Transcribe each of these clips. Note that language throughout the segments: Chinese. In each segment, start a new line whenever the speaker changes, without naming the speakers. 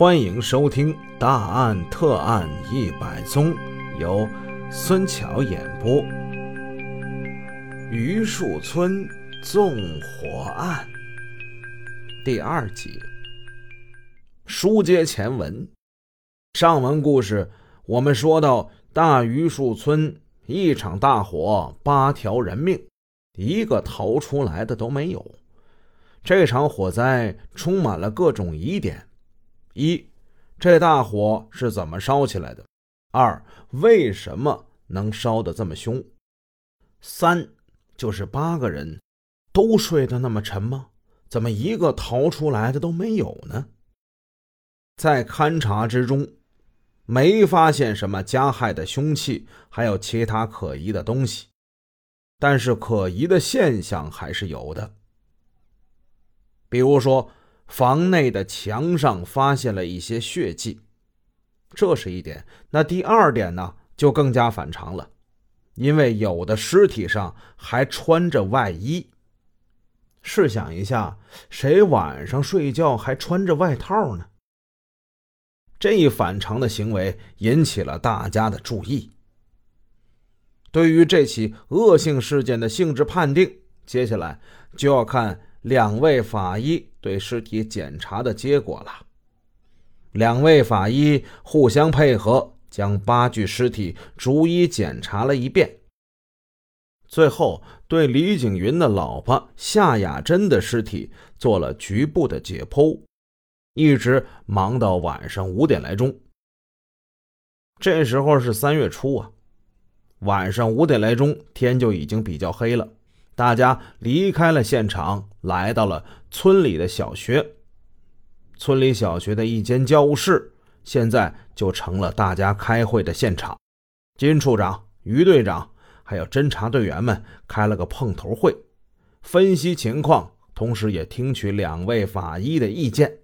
欢迎收听《大案特案一百宗》，由孙桥演播。榆树村纵火案第二集。书接前文，上文故事我们说到，大榆树村一场大火，八条人命，一个逃出来的都没有。这场火灾充满了各种疑点。一，这大火是怎么烧起来的？二，为什么能烧得这么凶？三，就是八个人都睡得那么沉吗？怎么一个逃出来的都没有呢？在勘查之中，没发现什么加害的凶器，还有其他可疑的东西，但是可疑的现象还是有的，比如说。房内的墙上发现了一些血迹，这是一点。那第二点呢，就更加反常了，因为有的尸体上还穿着外衣。试想一下，谁晚上睡觉还穿着外套呢？这一反常的行为引起了大家的注意。对于这起恶性事件的性质判定，接下来就要看。两位法医对尸体检查的结果了。两位法医互相配合，将八具尸体逐一检查了一遍。最后，对李景云的老婆夏雅珍的尸体做了局部的解剖，一直忙到晚上五点来钟。这时候是三月初啊，晚上五点来钟，天就已经比较黑了。大家离开了现场，来到了村里的小学。村里小学的一间教务室，现在就成了大家开会的现场。金处长、于队长还有侦查队员们开了个碰头会，分析情况，同时也听取两位法医的意见。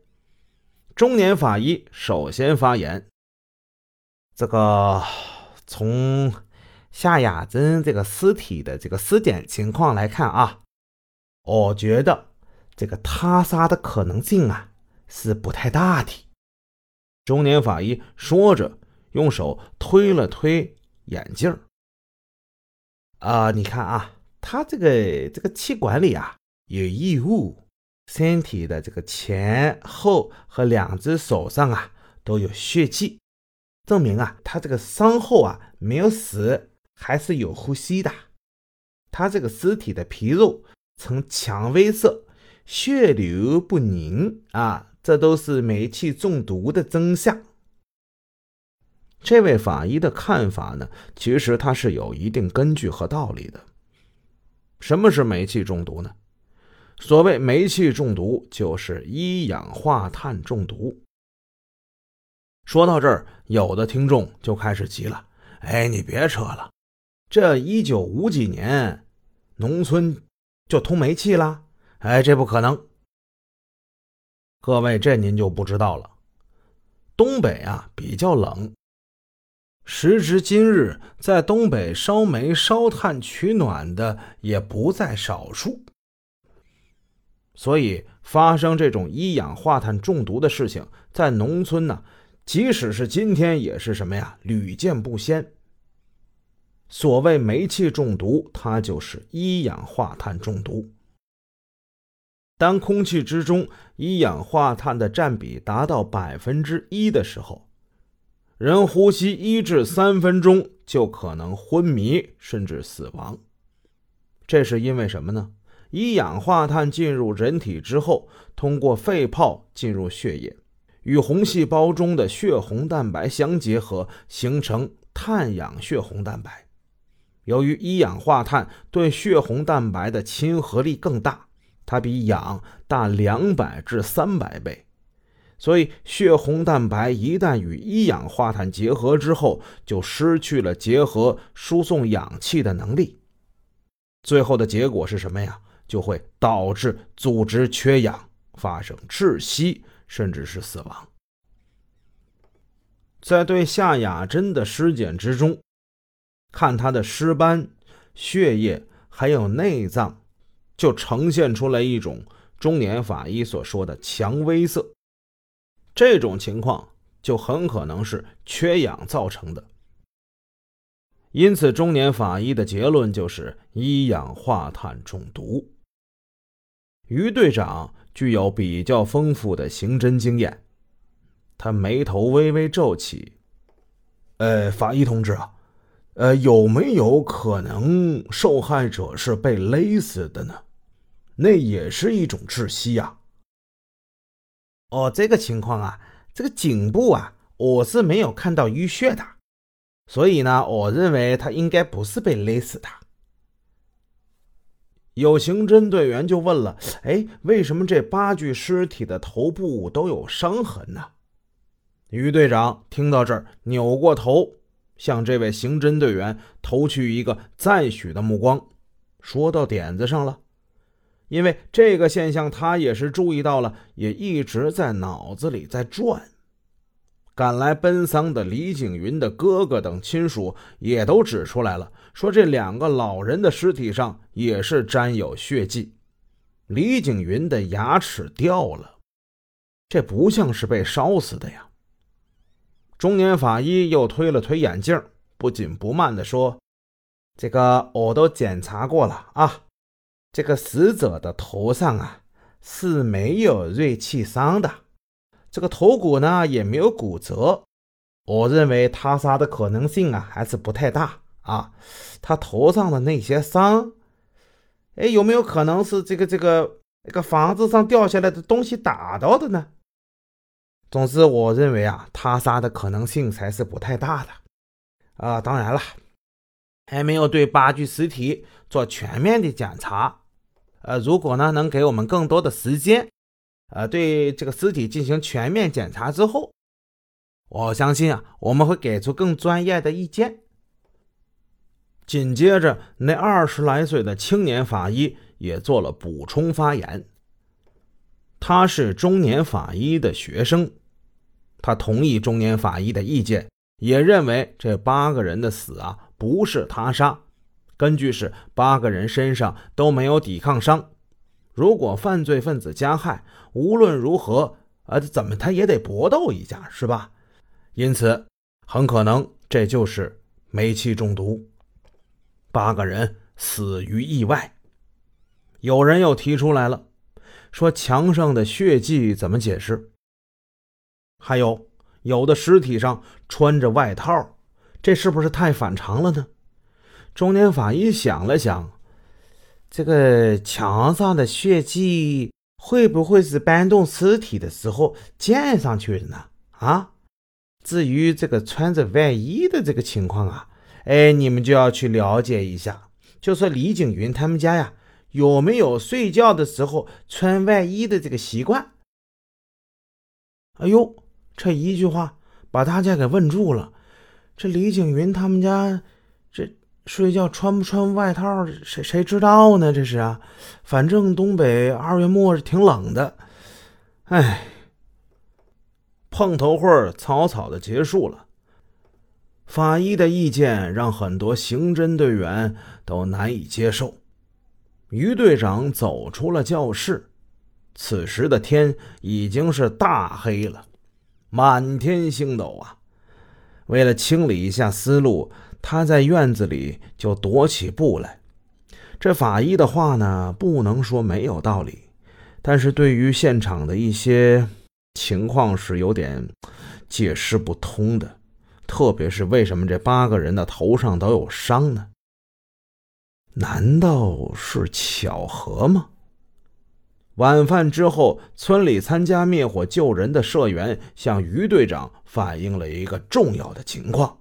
中年法医首先发言：“
这个从……”夏雅珍这个尸体的这个尸检情况来看啊，我觉得这个他杀的可能性啊是不太大的。
中年法医说着，用手推了推眼镜
啊，你看啊，他这个这个气管里啊有异物，身体的这个前后和两只手上啊都有血迹，证明啊他这个伤后啊没有死。还是有呼吸的，他这个尸体的皮肉呈蔷薇色，血流不凝啊，这都是煤气中毒的征象。
这位法医的看法呢，其实他是有一定根据和道理的。什么是煤气中毒呢？所谓煤气中毒，就是一氧化碳中毒。说到这儿，有的听众就开始急了：“哎，你别扯了。”这一九五几年，农村就通煤气了？哎，这不可能。各位，这您就不知道了。东北啊比较冷，时至今日，在东北烧煤烧炭取暖的也不在少数。所以，发生这种一氧化碳中毒的事情，在农村呢，即使是今天，也是什么呀？屡见不鲜。所谓煤气中毒，它就是一氧化碳中毒。当空气之中一氧化碳的占比达到百分之一的时候，人呼吸一至三分钟就可能昏迷甚至死亡。这是因为什么呢？一氧化碳进入人体之后，通过肺泡进入血液，与红细胞中的血红蛋白相结合，形成碳氧血红蛋白。由于一氧化碳对血红蛋白的亲和力更大，它比氧大两百至三百倍，所以血红蛋白一旦与一氧化碳结合之后，就失去了结合输送氧气的能力。最后的结果是什么呀？就会导致组织缺氧，发生窒息，甚至是死亡。在对夏雅珍的尸检之中。看他的尸斑、血液还有内脏，就呈现出来一种中年法医所说的蔷薇色。这种情况就很可能是缺氧造成的。因此，中年法医的结论就是一氧化碳中毒。于队长具有比较丰富的刑侦经验，他眉头微微皱起。
呃，法医同志啊，呃，有没有可能受害者是被勒死的呢？那也是一种窒息呀。
哦，这个情况啊，这个颈部啊，我是没有看到淤血的。所以呢，我认为他应该不是被勒死的。
有刑侦队员就问了：“哎，为什么这八具尸体的头部都有伤痕呢？”于队长听到这儿，扭过头，向这位刑侦队员投去一个赞许的目光，说到点子上了。因为这个现象，他也是注意到了，也一直在脑子里在转。赶来奔丧的李景云的哥哥等亲属也都指出来了，说这两个老人的尸体上也是沾有血迹。李景云的牙齿掉了，这不像是被烧死的呀。中年法医又推了推眼镜，不紧不慢地说：“
这个我都检查过了啊，这个死者的头上啊是没有锐器伤的。”这个头骨呢也没有骨折，我认为他杀的可能性啊还是不太大啊。他头上的那些伤，哎，有没有可能是这个这个那个房子上掉下来的东西打到的呢？总之，我认为啊，他杀的可能性才是不太大的啊。当然了，还没有对八具尸体做全面的检查。呃，如果呢能给我们更多的时间。呃，对这个尸体进行全面检查之后，我相信啊，我们会给出更专业的意见。
紧接着，那二十来岁的青年法医也做了补充发言。他是中年法医的学生，他同意中年法医的意见，也认为这八个人的死啊不是他杀，根据是八个人身上都没有抵抗伤。如果犯罪分子加害，无论如何，呃，怎么他也得搏斗一下，是吧？因此，很可能这就是煤气中毒。八个人死于意外。有人又提出来了，说墙上的血迹怎么解释？还有，有的尸体上穿着外套，这是不是太反常了呢？中年法医想了想。这个墙上的血迹会不会是搬动尸体的时候溅上去的呢？啊，至于这个穿着外衣的这个情况啊，哎，你们就要去了解一下，就说李景云他们家呀，有没有睡觉的时候穿外衣的这个习惯？哎呦，这一句话把大家给问住了。这李景云他们家这。睡觉穿不穿外套，谁谁知道呢？这是啊，反正东北二月末是挺冷的。哎，碰头会草草的结束了。法医的意见让很多刑侦队员都难以接受。于队长走出了教室，此时的天已经是大黑了，满天星斗啊！为了清理一下思路。他在院子里就踱起步来。这法医的话呢，不能说没有道理，但是对于现场的一些情况是有点解释不通的。特别是为什么这八个人的头上都有伤呢？难道是巧合吗？晚饭之后，村里参加灭火救人的社员向于队长反映了一个重要的情况。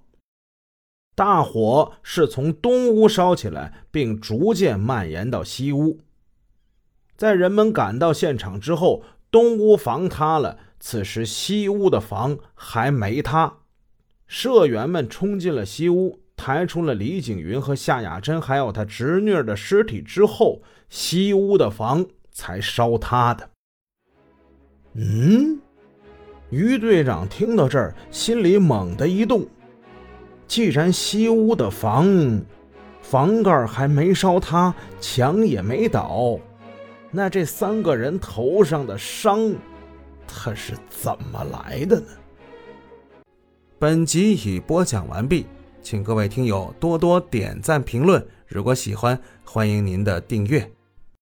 大火是从东屋烧起来，并逐渐蔓延到西屋。在人们赶到现场之后，东屋房塌了，此时西屋的房还没塌。社员们冲进了西屋，抬出了李景云和夏雅珍还有他侄女的尸体之后，西屋的房才烧塌的。嗯，于队长听到这儿，心里猛地一动。既然西屋的房房盖还没烧塌，墙也没倒，那这三个人头上的伤
他是怎么来的呢？本集已播讲完毕，请各位听友多多点赞评论。如果喜欢，欢迎您的订阅。